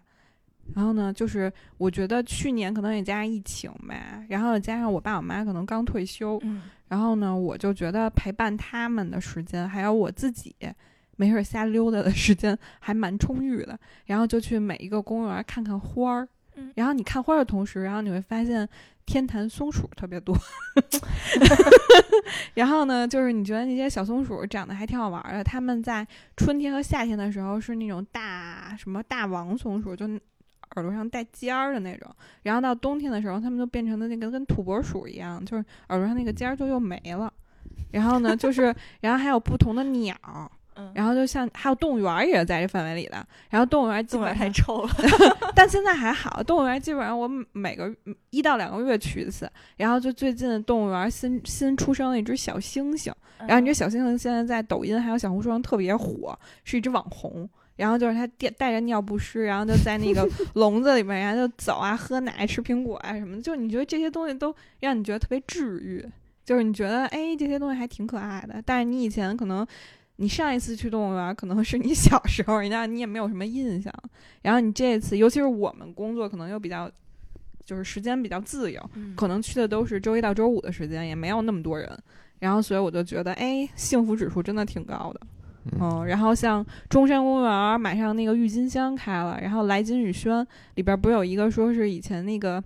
然后呢，就是我觉得去年可能也加上疫情呗，然后加上我爸我妈可能刚退休，嗯然后呢，我就觉得陪伴他们的时间，还有我自己没事儿瞎溜达的时间还蛮充裕的。然后就去每一个公园看看花儿，嗯然后你看花儿的同时，然后你会发现天坛松鼠特别多。然后呢，就是你觉得那些小松鼠长得还挺好玩儿的，它们在春天和夏天的时候是那种大什么大王松鼠，就耳朵上带尖儿的那种。然后到冬天的时候，它们就变成了那个跟土拨鼠一样，就是耳朵上那个尖儿就又没了。然后呢，就是然后还有不同的鸟，嗯，然后就像还有动物园儿也是在这范围里的。然后动物园基本上园太臭了。但现在还好，动物园基本上我每个一到两个月去一次。然后就最近动物园新新出生了一只小猩猩，然后你这小猩猩现在在抖音还有小红书上特别火，是一只网红。然后就是他带带着尿不湿，然后就在那个 笼子里面，然后就走啊、喝奶、吃苹果啊什么的。就是你觉得这些东西都让你觉得特别治愈，就是你觉得哎这些东西还挺可爱的。但是你以前可能你上一次去动物园可能是你 小时候，人家你也没有什么印象。然后你这一次，尤其是我们工作可能又比较，就是时间比较自由，嗯可能去的都是周一到周五的时间，也没有那么多人。然后所以我就觉得，哎，幸福指数真的挺高的。哦，然后像中山公园儿马上那个郁金香开了，然后来金宇轩里边儿不是有一个说是以前那个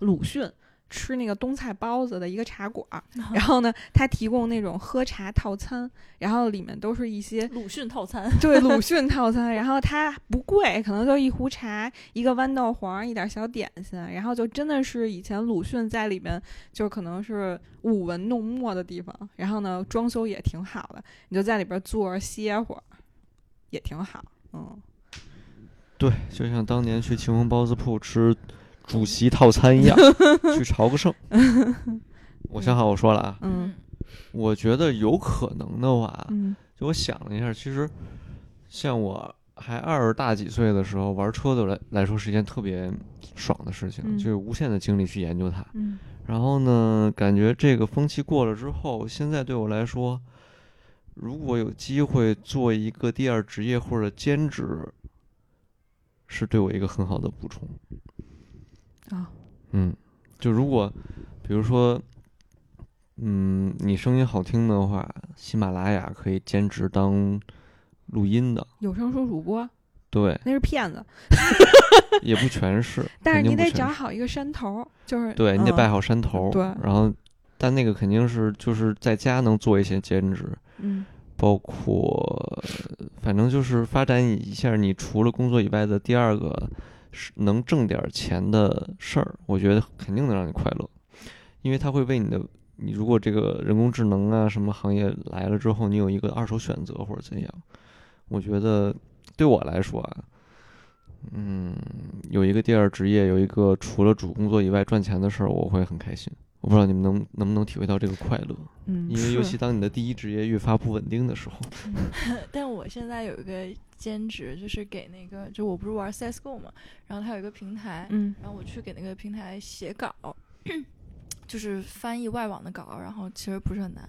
鲁迅吃那个冬菜包子的一个茶馆儿，然后呢，他提供那种喝茶套餐，然后里面都是一些鲁迅套餐，对鲁 迅套餐，然后它不贵，可能就一壶茶、一个豌豆黄、一点小点心，然后就真的是以前鲁迅在里面就可能是舞文弄墨的地方，然后呢装修也挺好的，你就在里边坐着歇会儿，也挺好，嗯，对，就像当年去秦皇包子铺吃主席套餐一样，去朝个圣。我想好我说了啊，嗯我觉得有可能的话，嗯就我想了一下，其实像我还二十大几岁的时候，玩车的来来说是一件特别爽的事情，嗯就是无限的精力去研究它。嗯然后呢，感觉这个风气过了之后，现在对我来说，如果有机会做一个第二职业或者兼职，是对我一个很好的补充。啊，嗯，就如果比如说，嗯，你声音好听的话，喜马拉雅可以兼职当录音的，有声书主播。对，那是骗子，也不全是，但是你得找好一个山头儿，就是。对你得拜嗯好山头，对然后，但那个肯定是就是在家能做一些兼职，嗯。包括反正就是发展一下你除了工作以外的第二个是能挣点钱的事儿，我觉得肯定能让你快乐，因为它会为你的你如果这个人工智能啊什么行业来了之后，你有一个二手选择或者怎样，我觉得对我来说啊。嗯，有一个第二职业，有一个除了主工作以外赚钱的事儿，我会很开心。我不知道你们能能不能体会到这个快乐，嗯，因为尤其当你的第一职业越发不稳定的时候，但我现在有一个兼职，就是给那个，就我不是玩 CSGO 嘛，然后它有一个平台，嗯然后我去给那个平台写稿，就是翻译外网的稿，然后其实不是很难。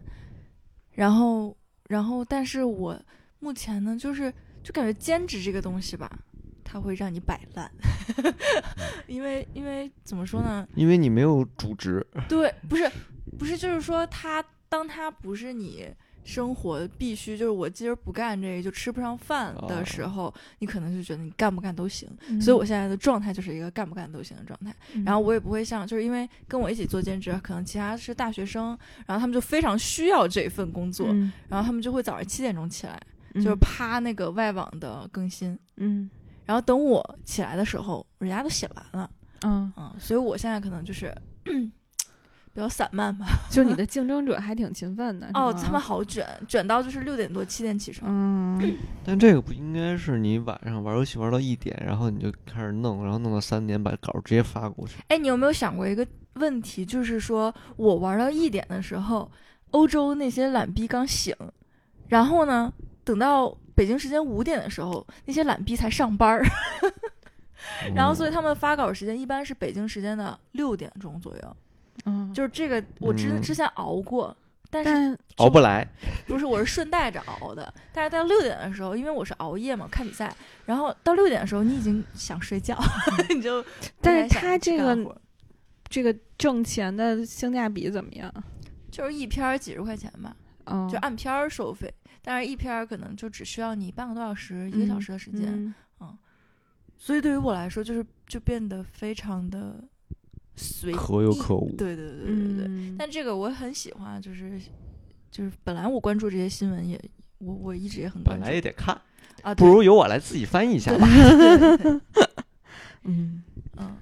然后，然后，但是我目前呢，就是就感觉兼职这个东西吧，它会让你摆烂，因为因为怎么说呢？因为你没有主职，对，不是不是，就是说他当他不是你。生活必须就是我今儿不干这个就吃不上饭的时哦候，你可能就觉得你干不干都行。嗯所以我现在的状态就是一个干不干都行的状态。然后我也不会像，就是因为跟我一起做兼职，可能其他是大学生，然后他们就非常需要这份工作，嗯然后他们就会早上七点钟起来，嗯就是趴那个外网的更新，嗯然后等我起来的时候，人家都写完了，嗯，嗯，所以我现在可能就是比较散漫吧。就你的 竞争者还挺勤奋的哦，他们好卷，卷到就是六点多七点起床。嗯 但这个不应该是你晚上玩游戏玩到一点，然后你就开始弄，然后弄到三点把稿直接发过去。哎，你有没有想过一个问题，就是说我玩到一点的时候，欧洲那些懒逼刚醒，然后呢，等到北京时间五点的时候，那些懒逼才上班儿，然后所以嗯他们发稿时间一般是北京时间的六点钟左右。嗯，就是这个，我之嗯之前熬过，但是熬不来，不是我是顺带着熬的。但是到六点的时候，因为我是熬夜嘛，看比赛，然后到六点的时候，你已经想睡觉，你就但是他这个这个挣钱的性价比怎么样？就是一篇儿几十块钱吧。嗯，就按篇儿收费，但是一篇儿可能就只需要你半个多小时、一个小时的时间，嗯所以对于我来说，就是就变得非常的可有可无。对对对对对但这个我很喜欢，就是就是本来我关注这些新闻也，我我一直也很关本注来也得看，啊，不如由我来自己翻译一下吧。对对对对 嗯，嗯。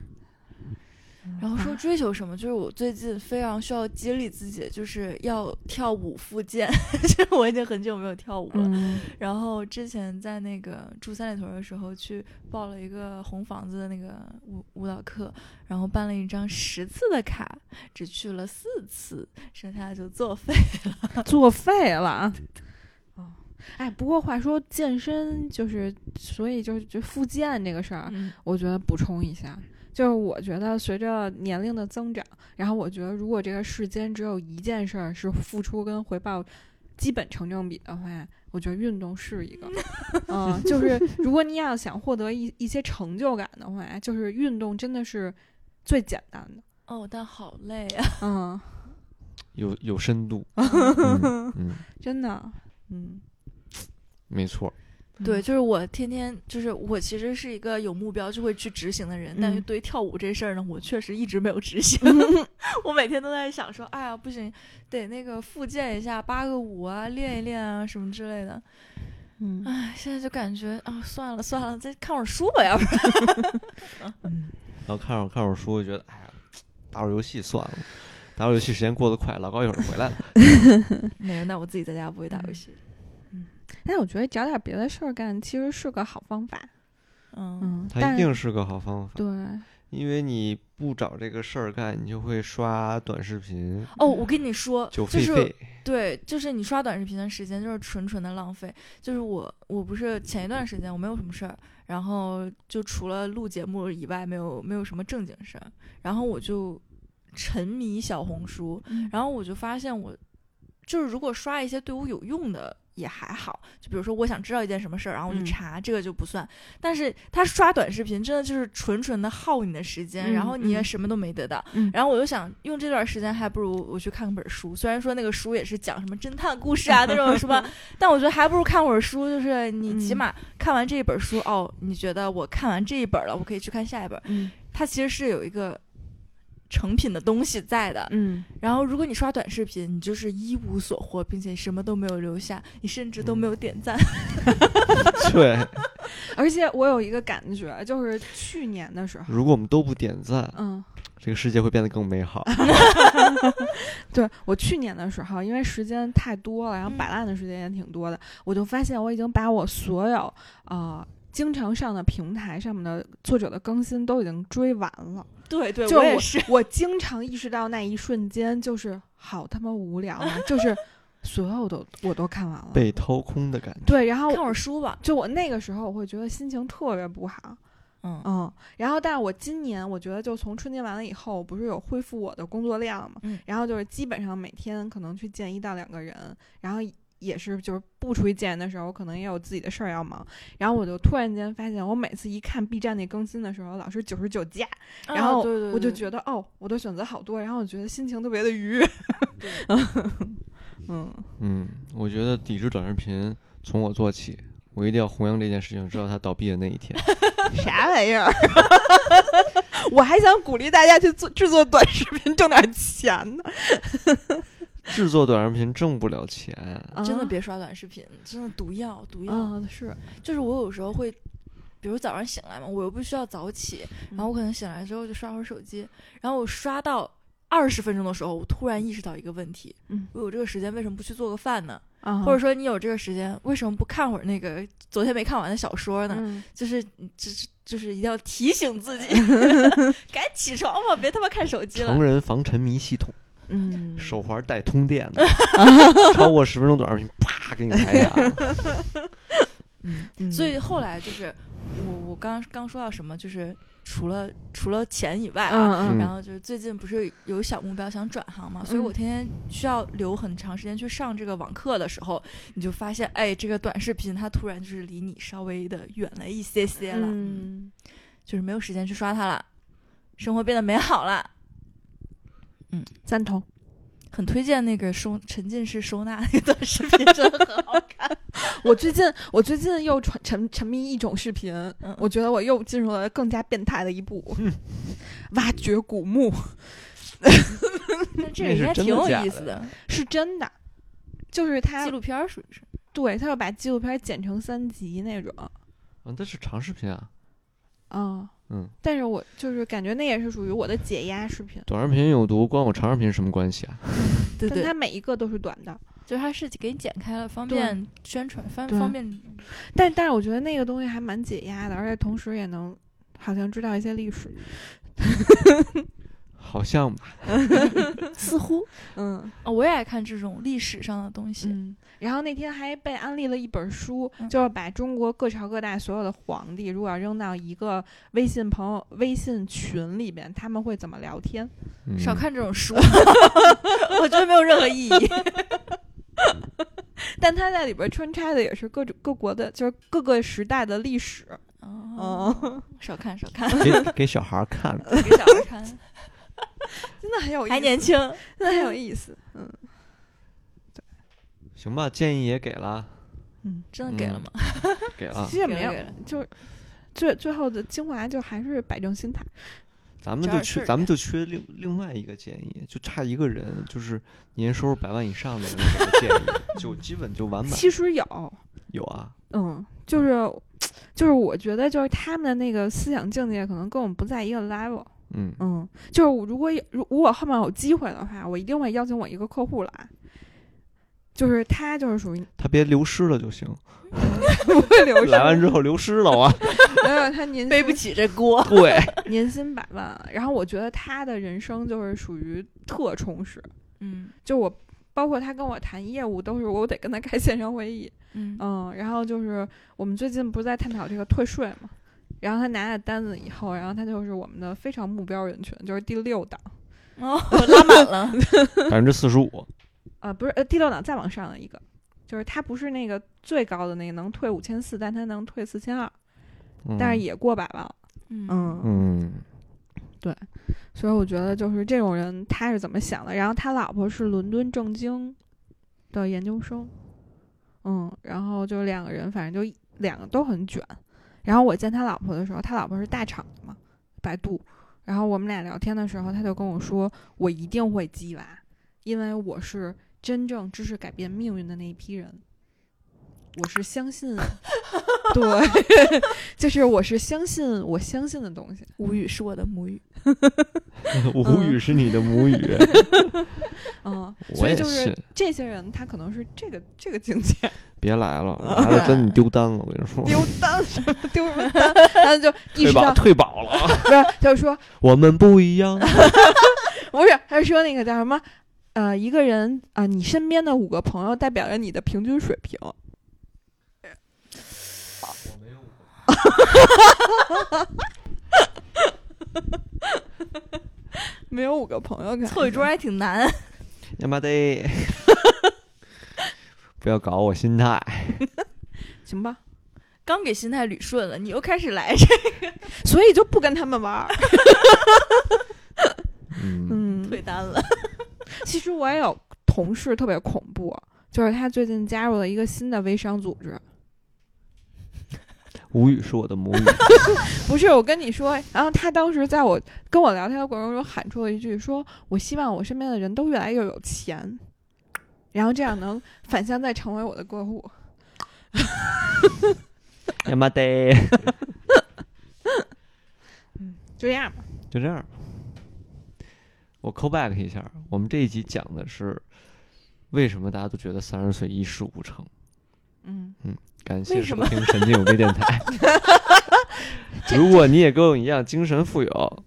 然后说追求什么，就是我最近非常需要激励自己，就是要跳舞复健。就是我已经很久没有跳舞了，嗯然后之前在那个住三里屯的时候，去报了一个红房子的那个舞舞蹈课，然后办了一张十次的卡，只去了四次，剩下的就作废了。作废了。哦，哎，不过话说，健身就是，所以就就复健这个事儿，嗯我觉得补充一下，就是我觉得随着年龄的增长，然后我觉得如果这个世间只有一件事儿是付出跟回报基本成正比的话，我觉得运动是一个。嗯，就是如果你要想获得一一些成就感的话，就是运动真的是最简单的。哦，但好累啊！嗯，有有深度，嗯嗯，真的，嗯，没错。对，就是我天天就是我其实是一个有目标就会去执行的人，但是嗯对于跳舞这事儿呢，我确实一直没有执行。我每天都在想说，哎呀，不行，得那个复健一下，八个舞啊，练一练啊，什么之类的。嗯哎，现在就感觉啊，算了算了，再看会儿书吧，要不然。嗯然后看会儿看会儿书，就觉得哎呀，打会儿游戏算了，打会儿游戏时间过得快，老高一会儿就回来了。没有，那我自己在家不会打游戏。但我觉得找点别的事儿干其实是个好方法。嗯，嗯，它一定是个好方法，对，因为你不找这个事儿干，你就会刷短视频，哦，我跟你说，就就是。对，就是你刷短视频的时间就是纯纯的浪费。就是我，我不是前一段时间我没有什么事儿，然后就除了录节目以外，没有没有什么正经事儿，然后我就沉迷小红书，嗯然后我就发现我就是如果刷一些对我有用的也还好，就比如说我想知道一件什么事儿，然后我去嗯查，这个就不算。但是他刷短视频真的就是纯纯的耗你的时间，嗯然后你也嗯什么都没得到。嗯然后我就想用这段时间，还不如我去看本书。虽然说那个书也是讲什么侦探故事啊那种什么，但我觉得还不如看会儿书。就是你起嗯码看完这一本书，哦，你觉得我看完这一本了，我可以去看下一本。嗯它其实是有一个成品的东西在的。嗯然后如果你刷短视频，你就是一无所获，并且什么都没有留下，你甚至都没有点赞。对，而且我有一个感觉，就是去年的时候，如果我们都不点赞，嗯，这个世界会变得更美好。对我去年的时候，因为时间太多了，然后嗯摆烂的时间也挺多的，我就发现我已经把我所有呃经常上的平台上面的作者的更新都已经追完了。对对就我我也是。我经常意识到那一瞬间，就是好他妈无聊啊，就是所有的我都看完了。被掏空的感觉。对，然后看会儿书吧。就我那个时候，我会觉得心情特别不好。嗯嗯，然后，但是我今年我觉得，就从春节完了以后，我不是有恢复我的工作量嘛，嗯然后就是基本上每天可能去见一到两个人，然后也是就是不出去见人的时候，我可能也有自己的事儿要忙，然后我就突然间发现，我每次一看 B 站那更新的时候，老是九十九加，然后我就对觉得哦，我的选择好多，然后我觉得心情特别的愉悦，对 嗯嗯，我觉得抵制短视频从我做起，我一定要弘扬这件事情，直到它倒闭的那一天。啥玩意儿？我还想鼓励大家去做制作短视频，挣点钱呢。制作短视频挣不了钱，啊真的别刷短视频，真的毒药毒药。嗯，是，就是我有时候会，比如早上醒来嘛，我又不需要早起，然后我可能醒来之后就刷会儿手机，然后我刷到二十分钟的时候，我突然意识到一个问题：嗯我有这个时间为什么不去做个饭呢？啊或者说你有这个时间，为什么不看会儿那个昨天没看完的小说呢？嗯就是就是就是一定要提醒自己，赶紧起床吧，别他妈看手机了成。人防沉迷系统，嗯，手环带通电的，超过十分钟短视频，啪给你开下。嗯，嗯。所以后来就是我我刚刚说到什么，就是除了除了钱以外啊，嗯嗯。然后就是最近不是有小目标想转行嘛，所以我嗯天天需要留很长时间去上这个网课的时候，你就发现，哎，这个短视频它突然就是离你稍微的远了一些些了，嗯，就是没有时间去刷它了，生活变得美好了。赞同。很推荐那个收沉浸式收纳那段视频，真的很好看。我最近我最近又沉沉沉迷一种视频，嗯我觉得我又进入了更加变态的一步，挖掘古墓 那这个应该挺有意思的，是真的，就是他纪录片属于是。对他要把纪录片剪成三集那种，嗯，那是长视频啊。啊。嗯，但是我就是感觉那也是属于我的解压视频，短视频有毒，关我长视频什么关系啊？对 对但它，每一个都是短的。就是它是给你剪开了，方便宣传，方方便。但但是我觉得那个东西还蛮解压的，而且同时也能好像知道一些历史。好像吧。似乎 嗯啊，我也爱看这种历史上的东西。嗯。然后那天还被安利了一本书，嗯就是把中国各朝各代所有的皇帝，如果要扔到一个微信朋友微信群里边，他们会怎么聊天？嗯、少看这种书，我觉得没有任何意义。但他在里边穿插的也是各种各国的，就是各个时代的历史。哦，少看少看，给给小孩儿看的。给小孩看，真的很有意思，还年轻。真的很有意思。嗯对行吧，建议也给了，嗯，真的给了吗？给了其。实也没有就是最最后的精华就还是摆正心态。咱们就缺，咱们就缺另另外一个建议，就差一个人，就是年收入百万以上的人给个建议，就基本就完满。其实有，有啊，嗯，就是就是我觉得就是他们的那个思想境界可能跟我们不在一个 level。嗯，嗯，就是我如果有如如果后面有机会的话，我一定会邀请我一个客户来。就是他就是属于他别流失了就行。不会流失，来完之后流失了啊，没有他年 薪背不起这锅。对，年薪百万，然后我觉得他的人生就是属于特充实。嗯就我包括他跟我谈业务，都是我得跟他开线上会议，嗯嗯，然后就是我们最近不是在探讨这个退税嘛，然后他拿了单子以后，然后他就是我们的非常目标人群，就是第六档，哦，拉满了。百分之四十五。啊，不是，呃，第六档再往上的一个，就是他不是那个最高的那个能退五千四，但他能退四千二，但是也过百万了。嗯嗯，嗯，所以我觉得就是这种人他是怎么想的。然后他老婆是伦敦政经的研究生，嗯，然后就两个人反正就两个都很卷。然后我见他老婆的时候，他老婆是大厂的嘛，百度。然后我们俩聊天的时候，他就跟我说：“我一定会鸡娃，因为我是真正知识改变命运的那一批人。我是相信，对，就是我是相信我相信的东西。吴语是我的母语。吴语是你的母语，嗯，我所以就是。这些人他可能是这个这个境界，别来了，来了真你丢单了，我跟你说。丢单什么丢什么单，然后就意退保识到退保了，不是，就是说我们不一样。不是，他是说那个叫什么？呃，一个人啊、你身边的五个朋友代表着你的平均水平。没有五个朋友，凑一桌还挺难。他妈的！不要搞我心态。行吧？刚给心态捋顺了，你又开始来这个 所以就不跟他们玩嗯，退单了。其实我也有同事特别恐怖，就是他最近加入了一个新的微商组织。吴语是我的母语。不是，我跟你说，然后他当时在我跟我聊天的过程中喊出了一句说：“我希望我身边的人都越来越有钱，然后这样能反向再成为我的客户。呀妈的！”就这样吧。就这样。我 call back 一下，我们这一集讲的是为什么大家都觉得三十岁一事无成。嗯嗯，感谢收听神经有病电台。如果你也跟我一样精神富有，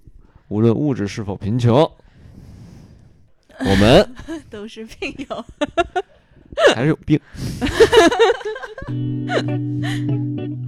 无论物质是否贫穷，我们 都是病友。还是有病。